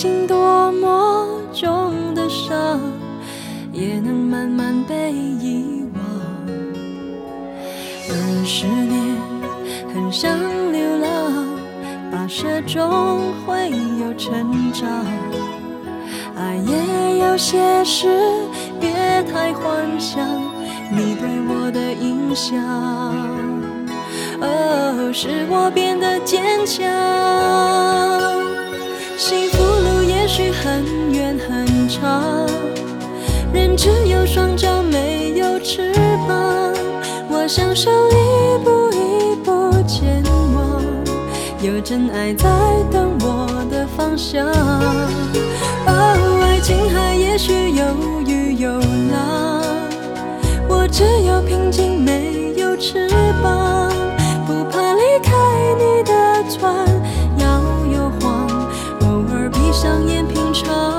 心多么重的伤也能慢慢被遗忘。二十年很想流浪，跋涉中会有成长，爱也有些事别太幻想，你对我的影响。哦，使我变得坚强。享受一步一步前往，有真爱在等我的方向。哦，爱情海也许有雨有浪，我只有平静没有翅膀。不怕离开你的船，摇又晃，偶尔闭上眼品尝。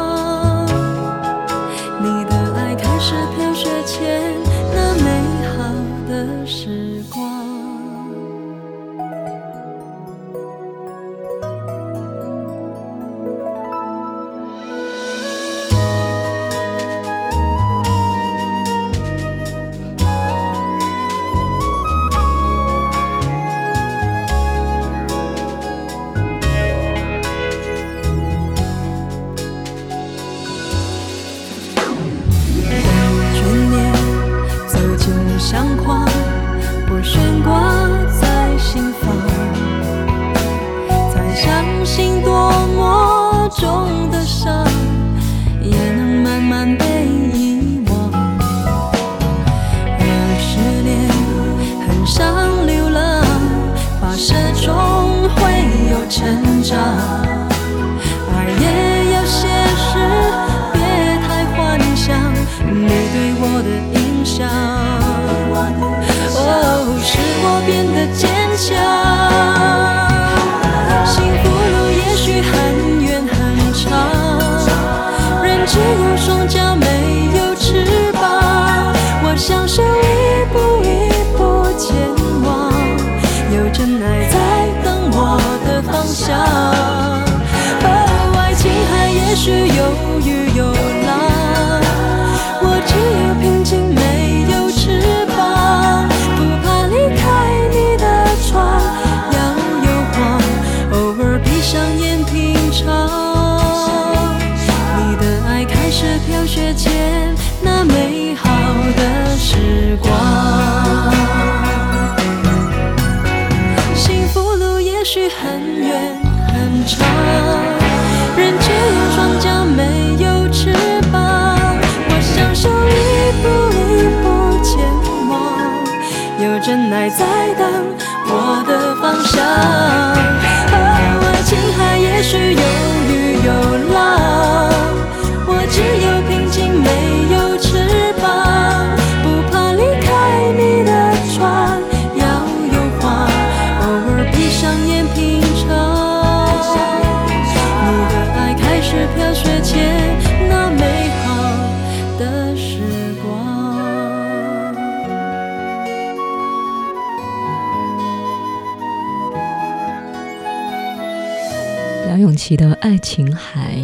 爱情海，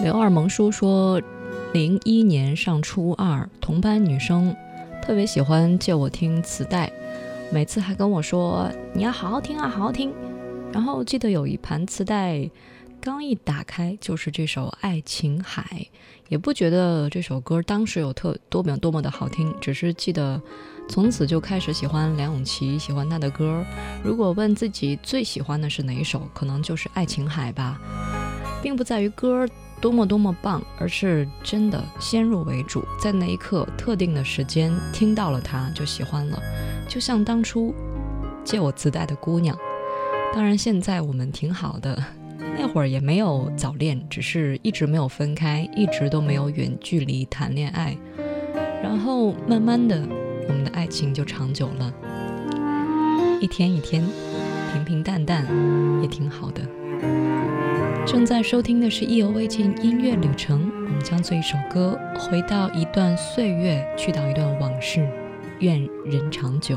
刘二萌叔说，零一年上初二，同班女生特别喜欢借我听磁带，每次还跟我说你要好好听啊，好好听。然后记得有一盘磁带，刚一打开就是这首《爱琴海》，也不觉得这首歌当时有特多么多么的好听，只是记得。从此就开始喜欢梁咏琪，喜欢她的歌。如果问自己最喜欢的是哪一首，可能就是《爱琴海》吧，并不在于歌多么多么棒，而是真的先入为主，在那一刻特定的时间听到了它就喜欢了。就像当初借我磁带的姑娘，当然现在我们挺好的，那会儿也没有早恋，只是一直没有分开，一直都没有远距离谈恋爱，然后慢慢的。我们的爱情就长久了，一天一天，平平淡淡，也挺好的。正在收听的是《意犹未尽音乐旅程》，我们将这一首歌回到一段岁月，去到一段往事，愿人长久。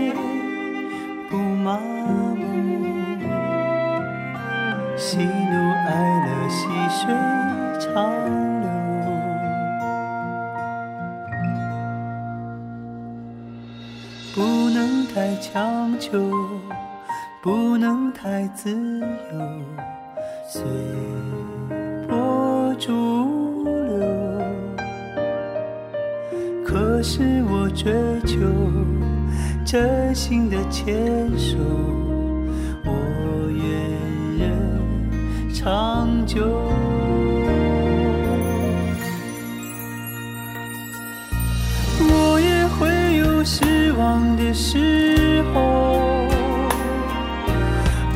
喜怒哀乐，细水长流。不能太强求，不能太自由，随波逐流。可是我追求真心的牵手，长久。我也会有失望的时候，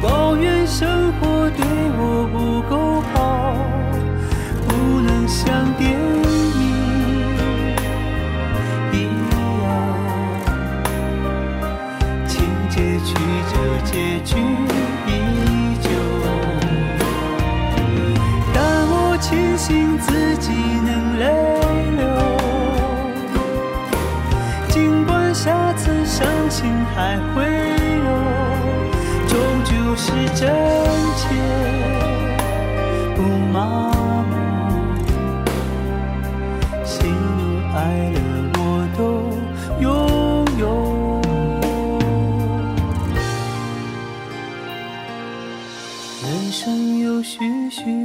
抱怨生活对我不够好，不能像电影一样，情节曲折，结局信自己能泪流。尽管下次伤心还会有，终究是真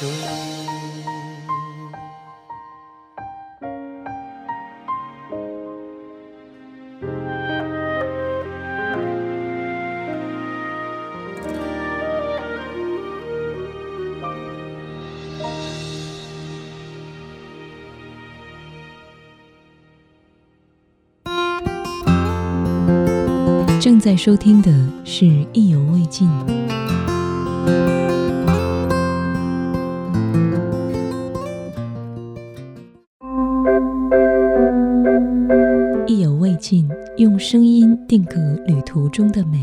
正在收听的是《意犹未尽》。用声音定格旅途中的美。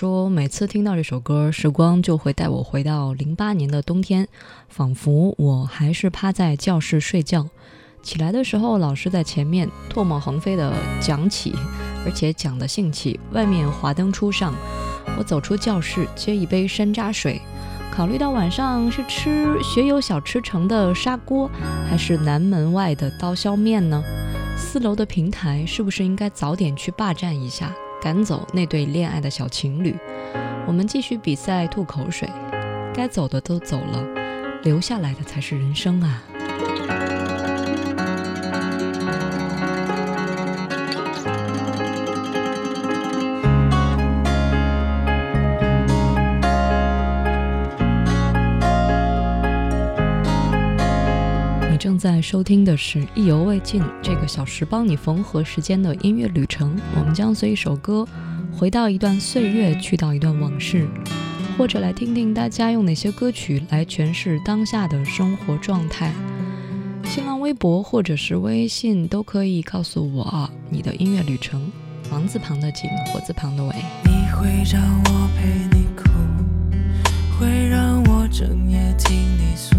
说每次听到这首歌，时光就会带我回到零八年的冬天，仿佛我还是趴在教室睡觉，起来的时候，老师在前面唾沫横飞的讲起，而且讲的兴起。外面华灯初上，我走出教室，接一杯山楂水。考虑到晚上是吃学友小吃城的砂锅，还是南门外的刀削面呢？四楼的平台是不是应该早点去霸占一下，赶走那对恋爱的小情侣？我们继续比赛吐口水，该走的都走了，留下来的才是人生啊！在收听的是《意犹未尽》这个小时帮你缝合时间的音乐旅程。我们将随一首歌，回到一段岁月，去到一段往事，或者来听听大家用哪些歌曲来诠释当下的生活状态。新浪微博或者是微信都可以告诉我你的音乐旅程。王字旁的景，火字旁的伟。你会让我陪你哭，会让我整夜听你诉。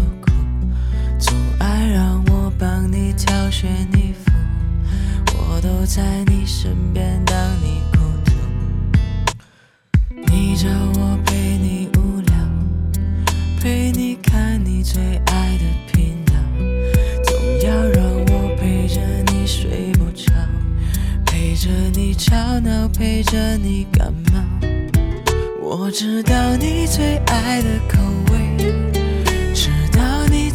让我帮你挑选衣服，我都在你身边当你孤独。你找我陪你无聊，陪你看你最爱的频道，总要让我陪着你睡不着，陪着你。吵闹陪着你感冒。我知道你最爱的口味，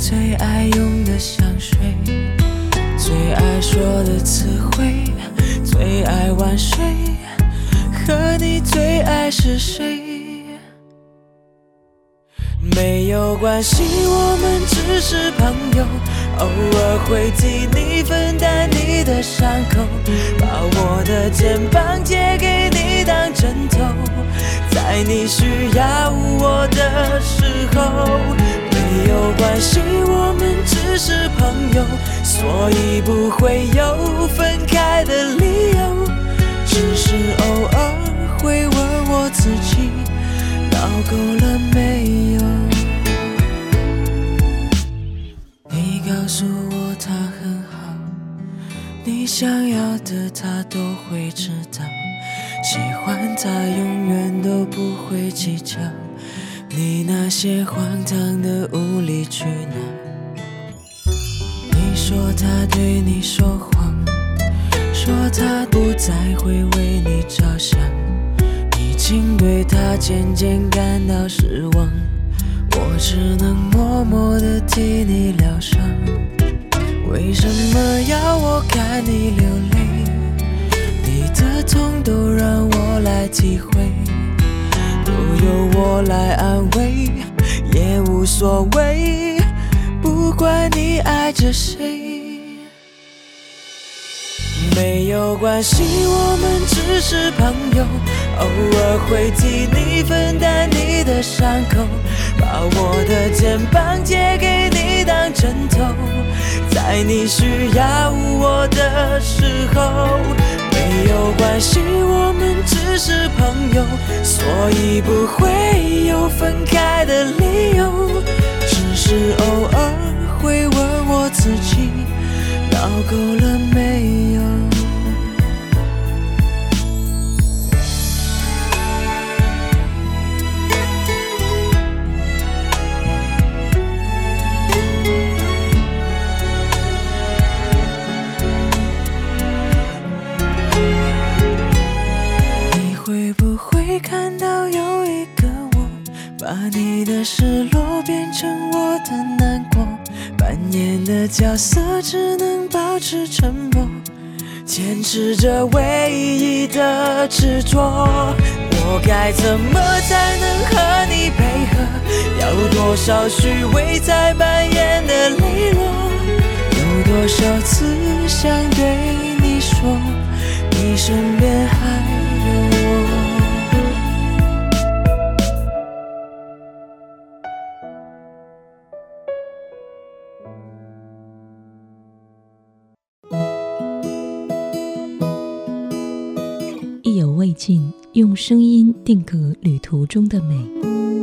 最爱用的香水，最爱说的词汇，最爱晚睡，和你最爱是谁？没有关系，我们只是朋友，偶尔会替你分担你的伤口，把我的肩膀借给你当枕头，在你需要我的时候。关系，我们只是朋友，所以不会有分开的理由，只是偶尔会问我自己，闹够了没有？你告诉我他很好，你想要的他都会知道，喜欢他永远都不会计较，你那些荒唐的无理取闹。你说他对你说谎，说他不再会为你着想，已经对他渐渐感到失望。我只能默默地替你疗伤。为什么要我看你流泪？你的痛都让我来体会，由我来安慰，也无所谓。不管你爱着谁。没有关系，我们只是朋友，偶尔会替你分担你的伤口，把我的肩膀借给你当枕头，在你需要我的时候。没有关系，我们只是朋友，所以不会有分开的理由，只是偶尔会问我自己，闹够了你的失落变成我的难过？扮演的角色只能保持沉默，坚持着唯一的执着。我该怎么才能和你配合？要多少虚伪才扮演的磊落？有多少次想对你说，你身边还用声音定格旅途中的美。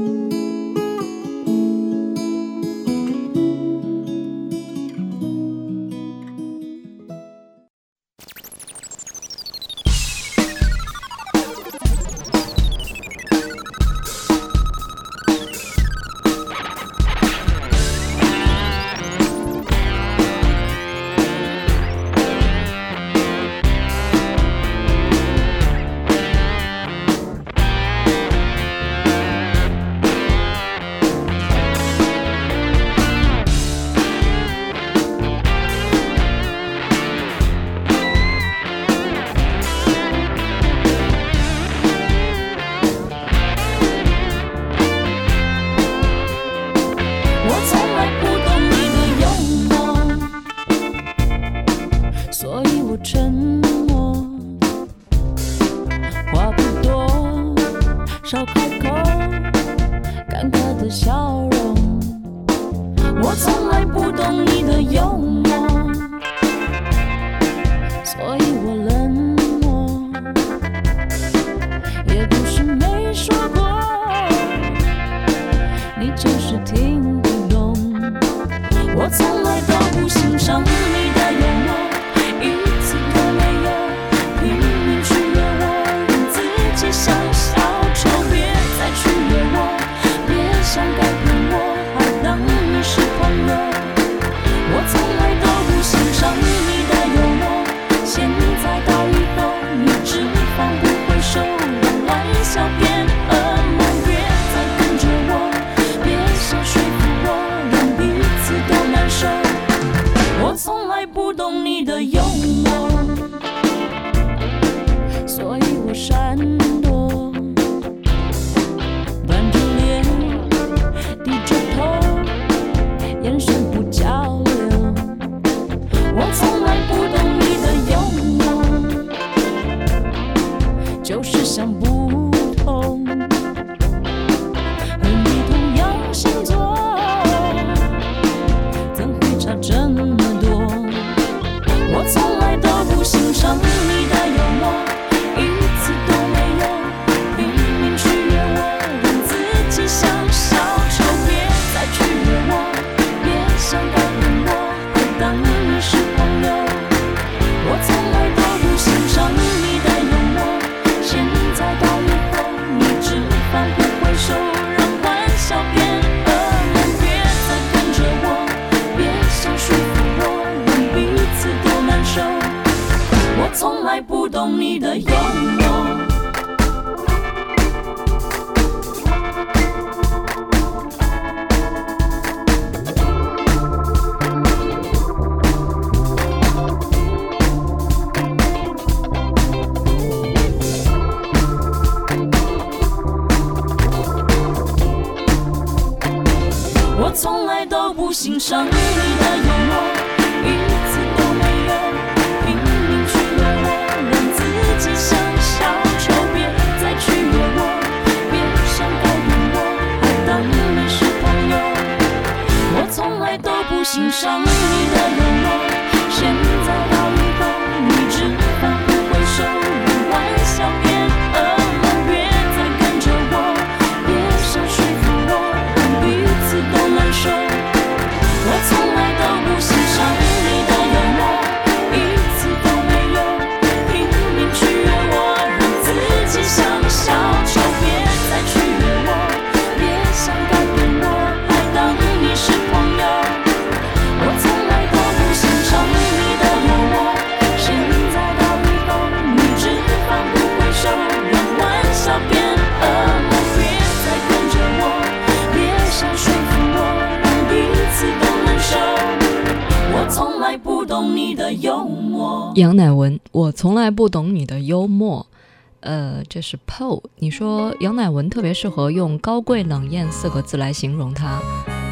PO。你说杨乃文特别适合用高贵冷艳四个字来形容他，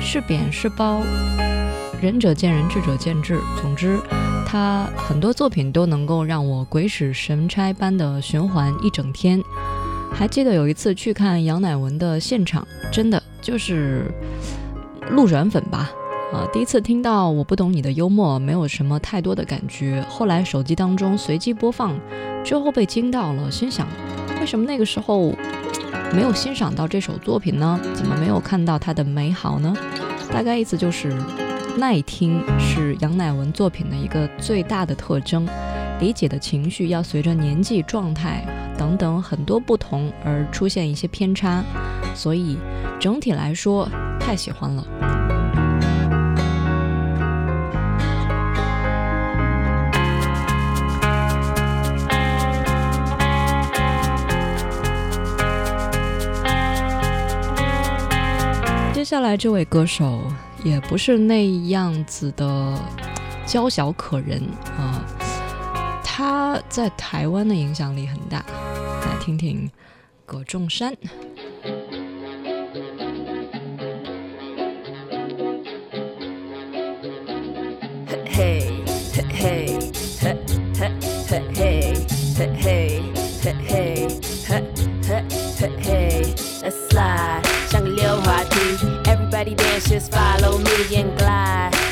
是扁是包，仁者见仁，智者见智。总之，他很多作品都能够让我鬼使神差般的循环一整天。还记得有一次去看杨乃文的现场，真的就是路转粉吧。啊，第一次听到我不懂你的幽默，没有什么太多的感觉。后来手机当中随机播放，之后被惊到了，心想，为什么那个时候没有欣赏到这首作品呢？怎么没有看到它的美好呢？大概意思就是，耐听是杨乃文作品的一个最大的特征，理解的情绪要随着年纪、状态等等很多不同而出现一些偏差，所以整体来说太喜欢了。接下来这位歌手也不是那样子的娇小可人啊，他在台湾的影响力很大。来听听葛仲山。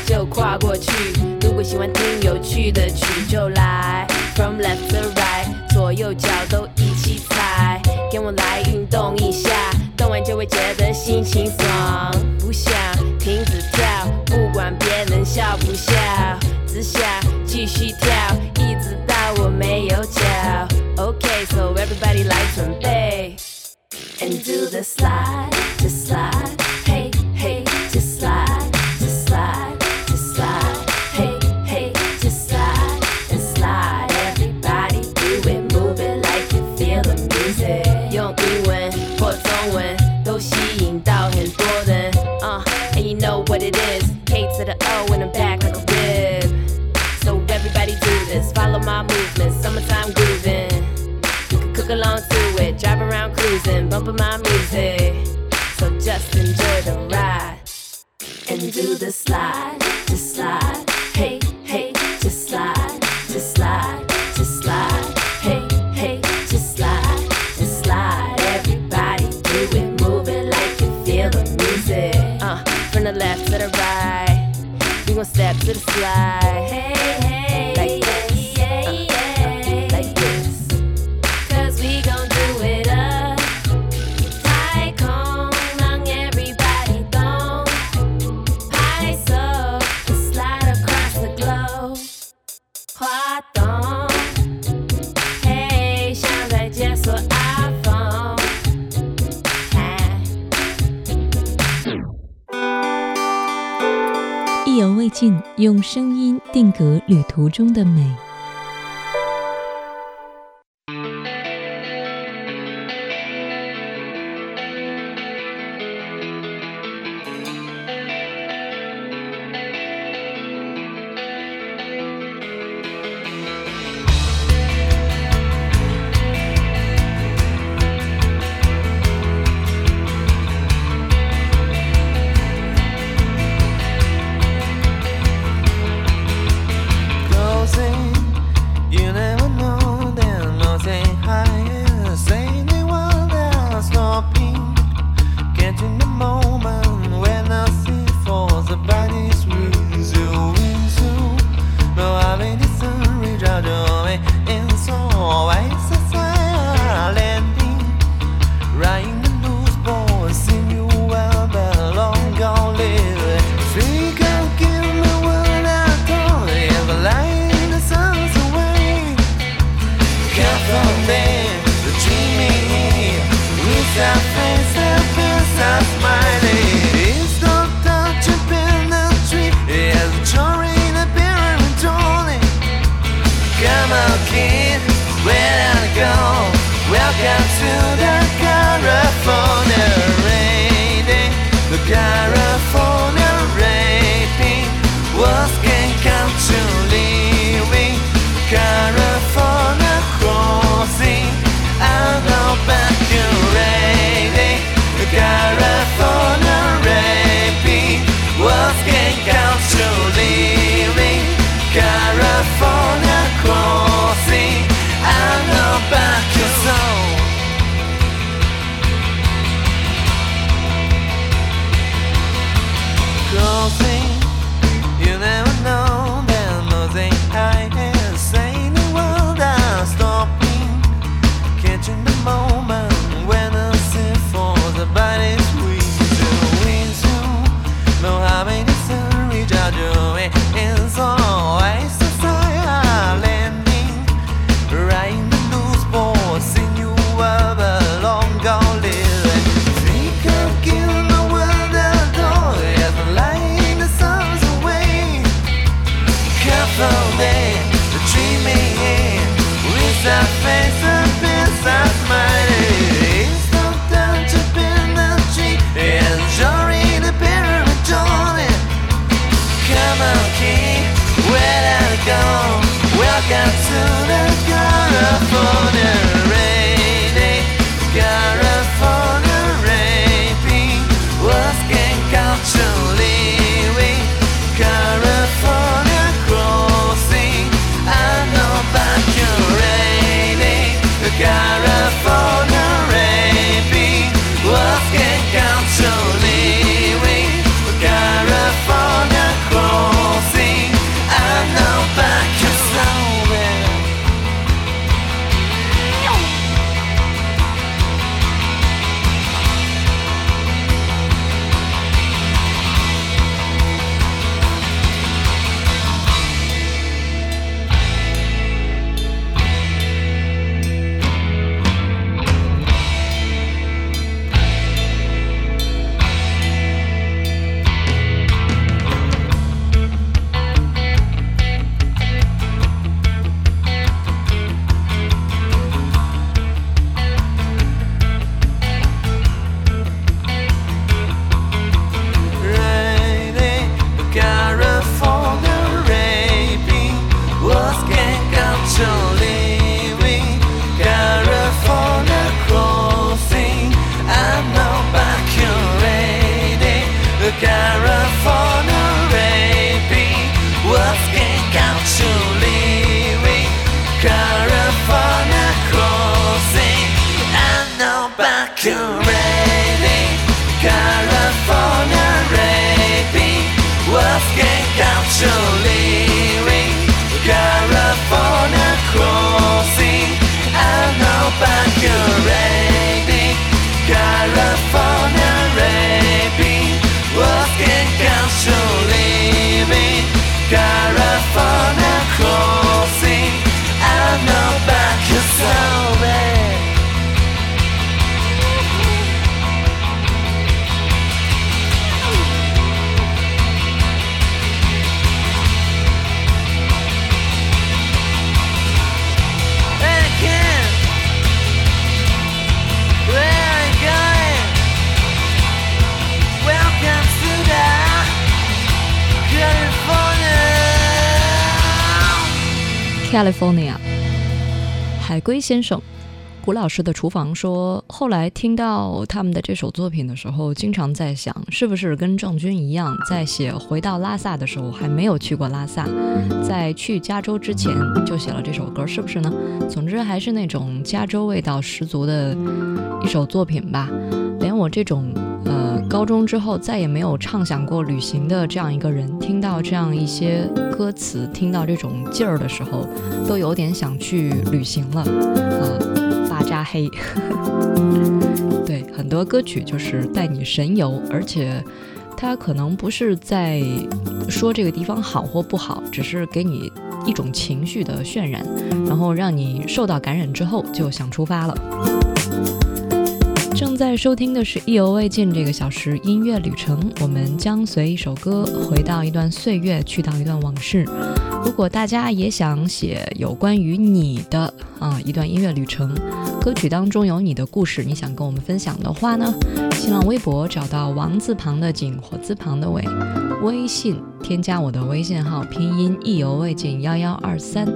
就跨过去。如果喜欢听有趣的曲，就来。along to it. Drive around cruising, bumping my music. So just enjoy the ride and do the slide, the slide. Hey. 中的美。California》海龟先生，古老师的厨房说，后来听到他们的这首作品的时候，经常在想，是不是跟郑钧一样，在写《回到拉萨》的时候还没有去过拉萨，在去加州之前就写了这首歌，是不是呢？总之还是那种加州味道十足的一首作品吧。连我这种呃高中之后再也没有畅想过旅行的这样一个人，听到这样一些歌词，听到这种劲儿的时候，都有点想去旅行了啊！巴扎黑，对，很多歌曲就是带你神游，而且它可能不是在说这个地方好或不好，只是给你一种情绪的渲染，然后让你受到感染之后就想出发了。正在收听的是《意犹未尽》这个小时音乐旅程，我们将随一首歌回到一段岁月，去到一段往事。如果大家也想写有关于你的啊一段音乐旅程，歌曲当中有你的故事，你想跟我们分享的话呢？新浪微博找到王字旁的景，火字旁的伟，微信添加我的微信号，拼音意犹未尽幺幺二三。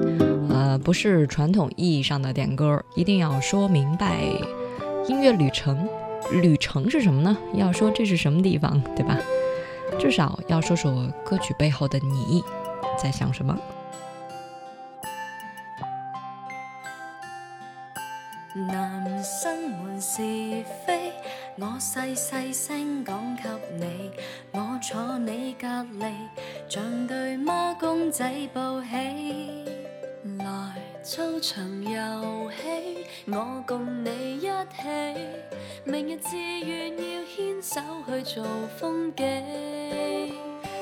呃，不是传统意义上的点歌，一定要说明白。音乐旅程，旅程是什么呢？要说这是什么地方，对吧？至少要说说歌曲背后的你在想什么。男生们是非，我细细声讲给你，我坐你隔篱，像对孖公仔抱起。来操场游戏，我共你一起，明日志愿要牵手去做风景。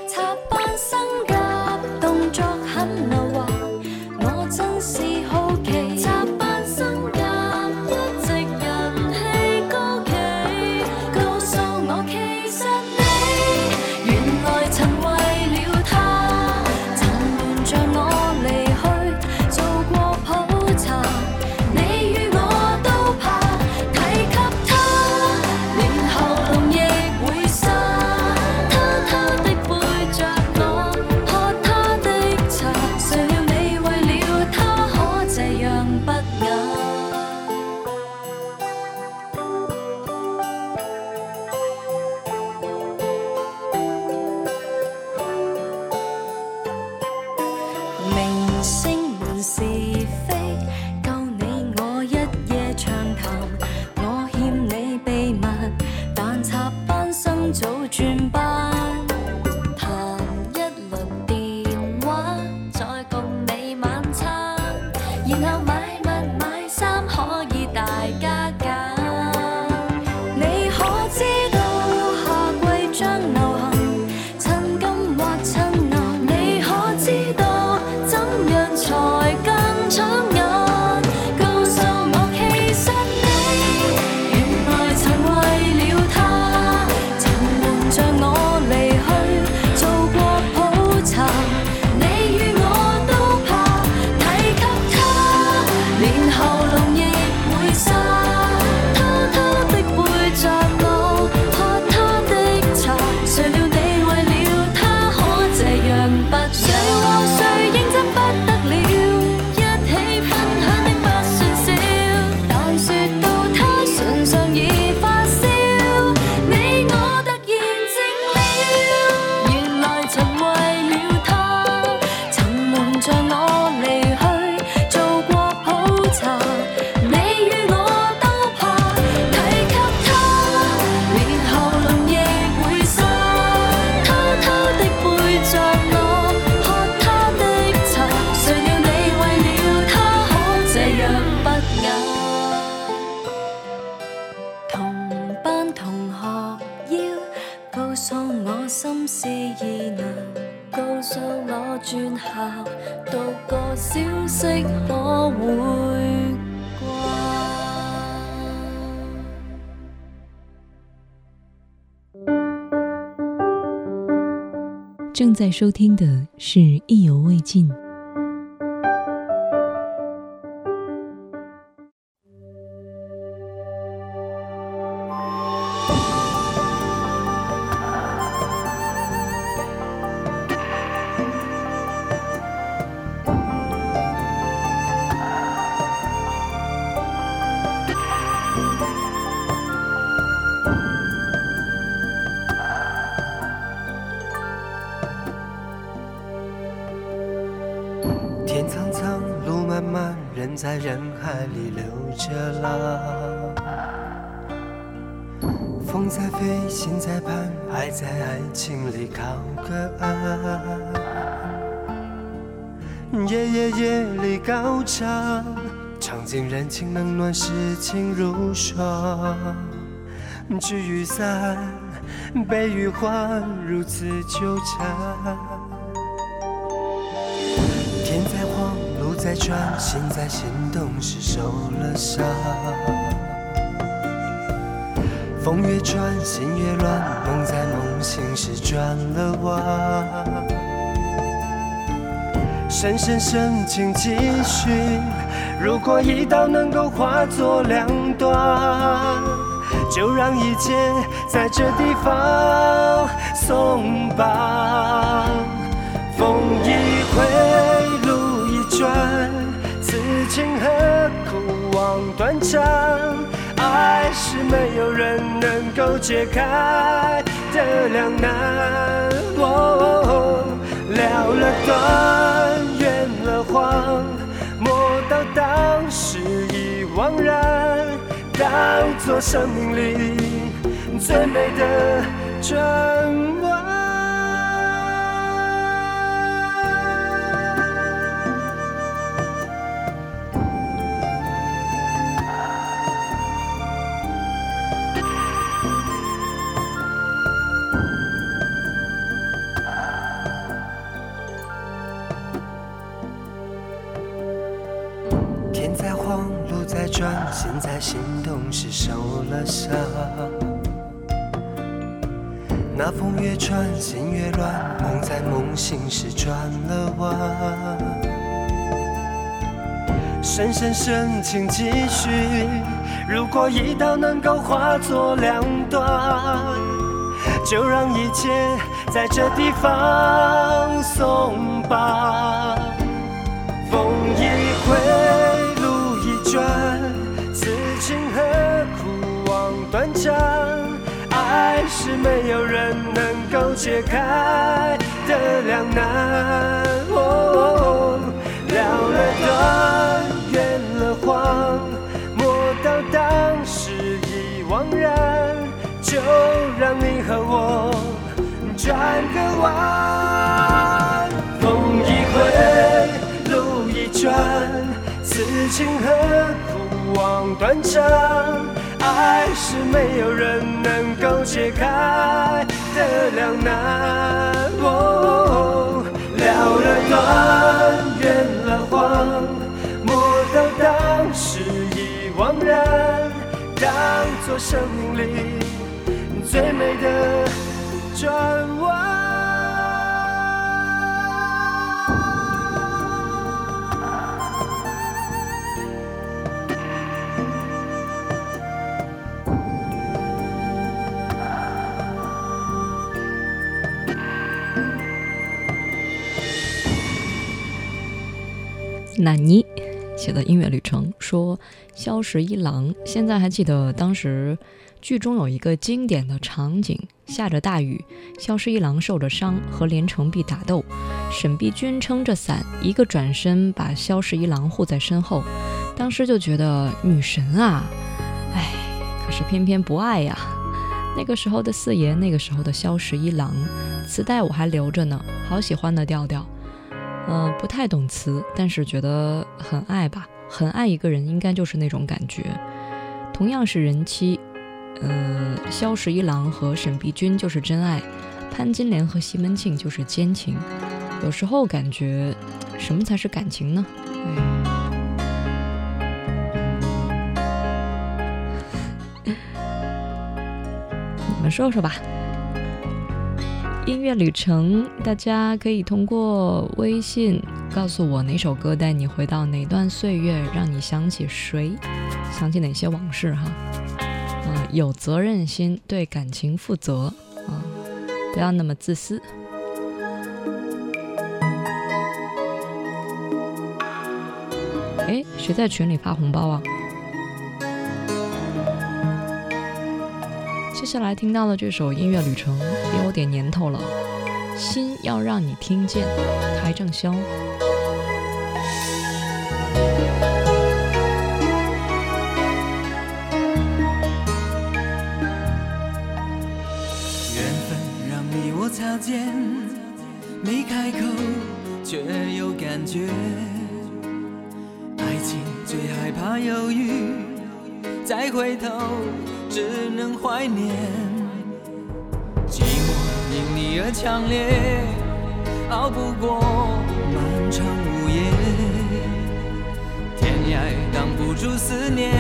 插班生甲动作很溜滑，我真是好收听的是《意犹未尽》。在人海里流着浪。风在飞，心在盼，爱在爱情里靠个岸。夜夜夜里高唱，唱尽人情冷暖，世情如霜。聚与散，悲与欢，如此纠缠。在转，心在心动时受了伤。风越转，心越乱，梦在梦醒时转了弯。深深深情继续，如果一刀能够化作两段，就让一切在这地方松绑。风一回，转，此情何苦望断肠？爱是没有人能够解开的两难。哦，了了断，圆了谎，莫道当时已惘然，当作生命里最美的转弯。了伤。那风越穿，心越乱，梦在梦醒时转了弯。深深深情几许，如果一刀能够化作两段，就让一切在这地方松绑。望断肠？爱是没有人能够解开的两难。哦，了了断，圆了谎，莫道当时已惘然，就让你和我转个弯。风一回，路一转，此情何苦望断肠？爱是没有人能够解开的两难。哦，了了断，圆了谎，莫道当时已惘然，当作生命里最美的转弯。纳尼写的《音乐旅程》说，萧十一郎现在还记得当时剧中有一个经典的场景：下着大雨，萧十一郎受着伤，和连城璧打斗，沈碧君撑着伞，一个转身把萧十一郎护在身后。当时就觉得女神啊，哎，可是偏偏不爱呀。那个时候的四爷，那个时候的萧十一郎，磁带我还留着呢，好喜欢的调调。呃，不太懂词，但是觉得很爱吧，很爱一个人，应该就是那种感觉。同样是人妻，呃，萧十一郎和沈碧君就是真爱，潘金莲和西门庆就是奸情，有时候感觉什么才是感情呢？你们说说吧。音乐旅程，大家可以通过微信告诉我哪首歌带你回到哪段岁月，让你想起谁，想起哪些往事哈。嗯，有责任心，对感情负责啊，不要那么自私。哎，谁在群里发红包啊？接下来听到的这首音乐旅程也有点年头了，心要让你听见，邰正宵。缘分让你我擦肩，没开口却有感觉。爱情最害怕犹豫，再回头。只能怀念，寂寞因你而强烈，熬不过漫长午夜，天涯挡不住思念，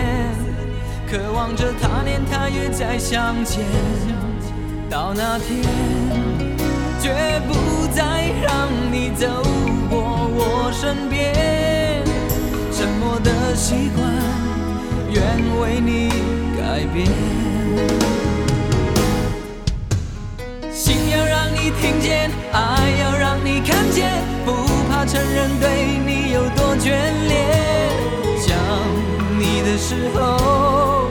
渴望着他年他月再相见，到那天绝不再让你走过我身边，沉默的习惯，愿为你。改变，心要让你听见，爱要让你看见，不怕承认对你有多眷恋。想你的时候，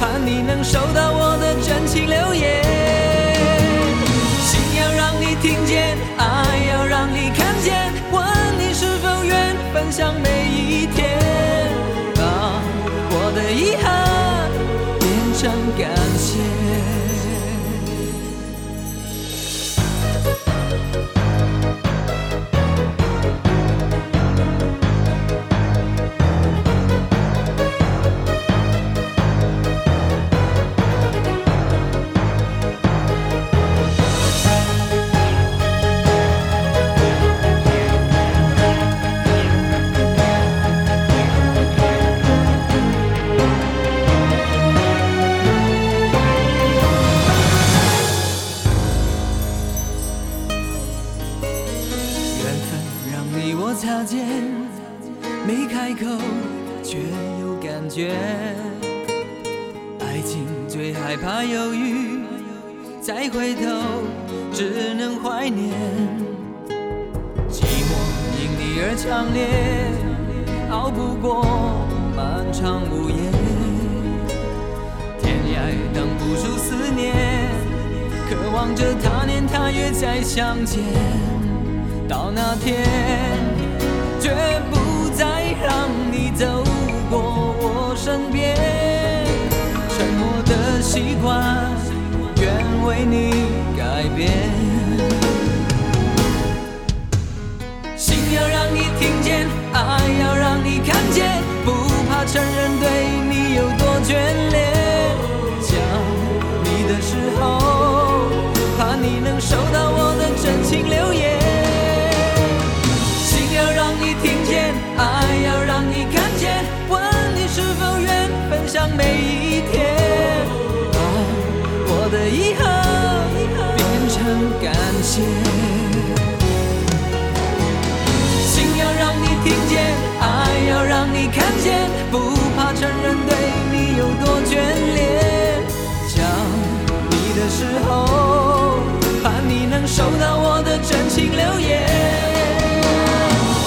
盼你能收到我的真情留言。心要让你听见，爱要让你看见，问你是否愿分享每一天，把我的遗憾。感谢。见，不怕承认对你有多眷恋，想你的时候。盼你能收到我的真情留言，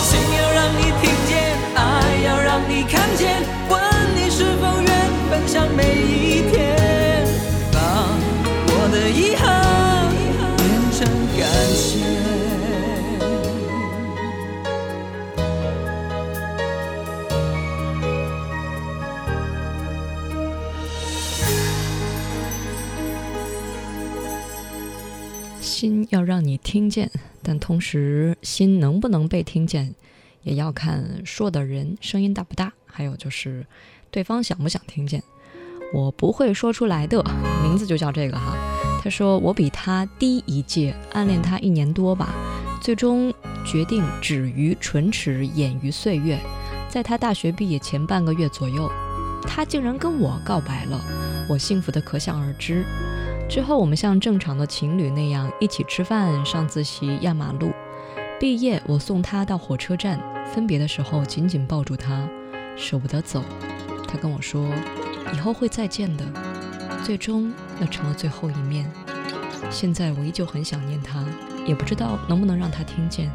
心要让你听见，爱要让你看见，问你是否愿分享每一要让你听见，但同时心能不能被听见，也要看说的人声音大不大，还有就是对方想不想听见。我不会说出来的名字就叫这个哈，他说我比他低一届，暗恋他一年多吧，最终决定止于唇齿，掩于岁月。在他大学毕业前半个月左右，他竟然跟我告白了，我幸福的可想而知。之后我们像正常的情侣那样一起吃饭、上自习、压马路。毕业我送他到火车站，分别的时候紧紧抱住他，舍不得走。他跟我说，以后会再见的。最终那成了最后一面。现在我依旧很想念他，也不知道能不能让他听见。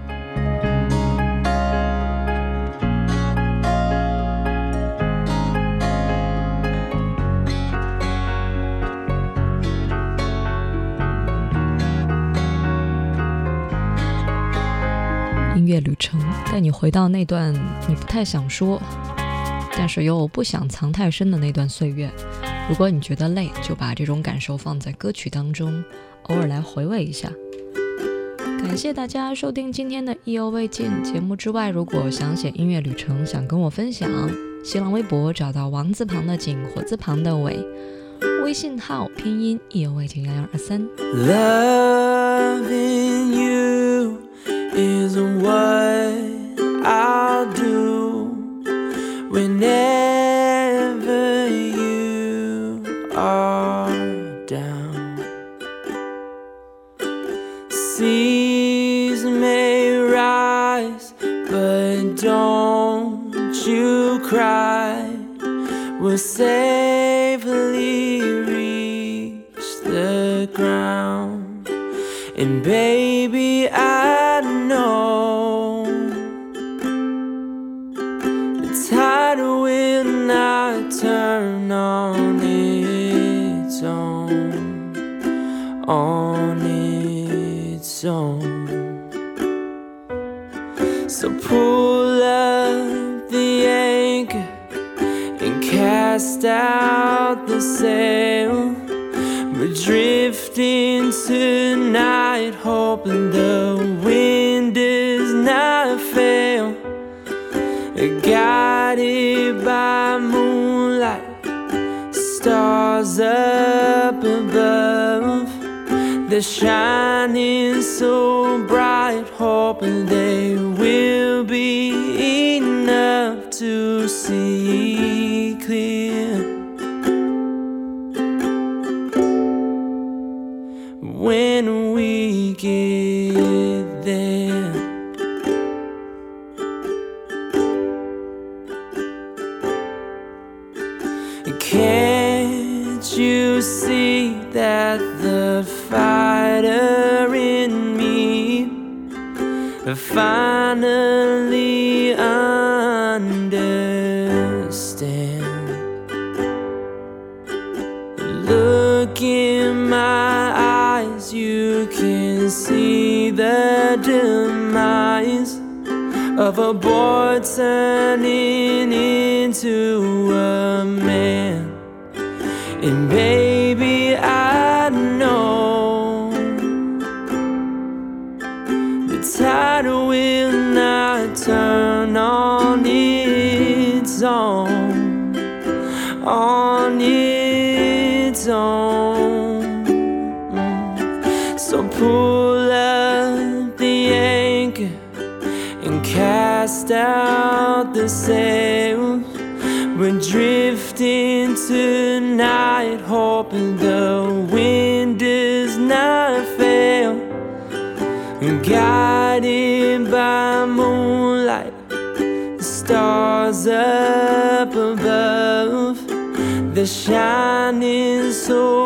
带你回到那段你不太想说，但是又不想藏太深的那段岁月。如果你觉得累，就把这种感受放在歌曲当中，偶尔来回味一下。感谢大家收听今天的意犹未尽节目之外，如果想写音乐旅程，想跟我分享，新浪微博找到王字旁的景，火字旁的伟，微信号拼音意犹未尽幺幺二三。Loving you is what I'll do whenever you are down. Seas may rise, but don't you cry. We'll safely own. So pull up the anchor and cast out the sail. We're drifting tonight, hoping the that's shining so bright, hope and finally understand? Look in my eyes, you can see the demise of a boy turning into a man. And baby, turn on its own, on its own. So pull up the anchor and cast out the sail. We're drifting tonight, hoping the wind does not fail. Guided shining so